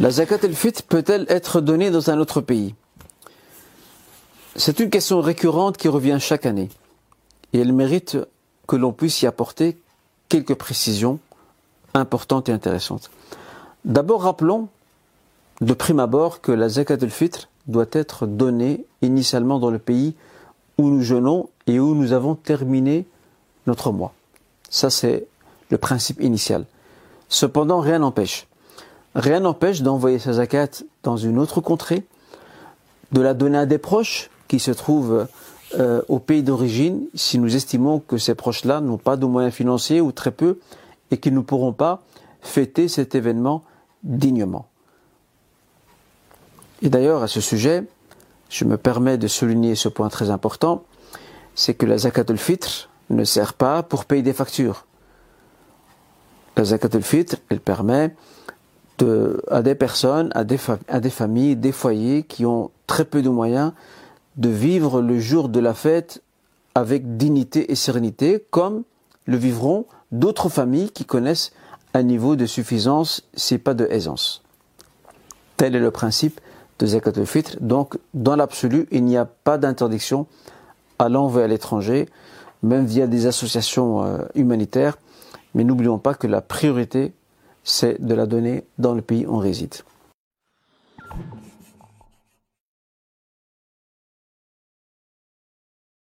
La zakat al-fitr peut-elle être donnée dans un autre pays? C'est une question récurrente qui revient chaque année et elle mérite que l'on puisse y apporter quelques précisions importantes et intéressantes. D'abord, rappelons de prime abord que la zakat al-fitr doit être donnée initialement dans le pays où nous jeûnons et où nous avons terminé notre mois. Ça, c'est le principe initial. Cependant, rien n'empêche. Rien n'empêche d'envoyer sa zakat dans une autre contrée, de la donner à des proches qui se trouvent euh, au pays d'origine, si nous estimons que ces proches-là n'ont pas de moyens financiers ou très peu, et qu'ils ne pourront pas fêter cet événement dignement. Et d'ailleurs, à ce sujet, je me permets de souligner ce point très important, c'est que la zakat al-fitr ne sert pas pour payer des factures. La zakat al-fitr, elle permet à des personnes, à des, à des familles, des foyers qui ont très peu de moyens de vivre le jour de la fête avec dignité et sérénité, comme le vivront d'autres familles qui connaissent un niveau de suffisance, c'est pas de aisance. Tel est le principe de Zakat al-Fitr. Donc, dans l'absolu, il n'y a pas d'interdiction à l'envoi à l'étranger, même via des associations euh, humanitaires. Mais n'oublions pas que la priorité, c'est de la donner dans le pays où on réside.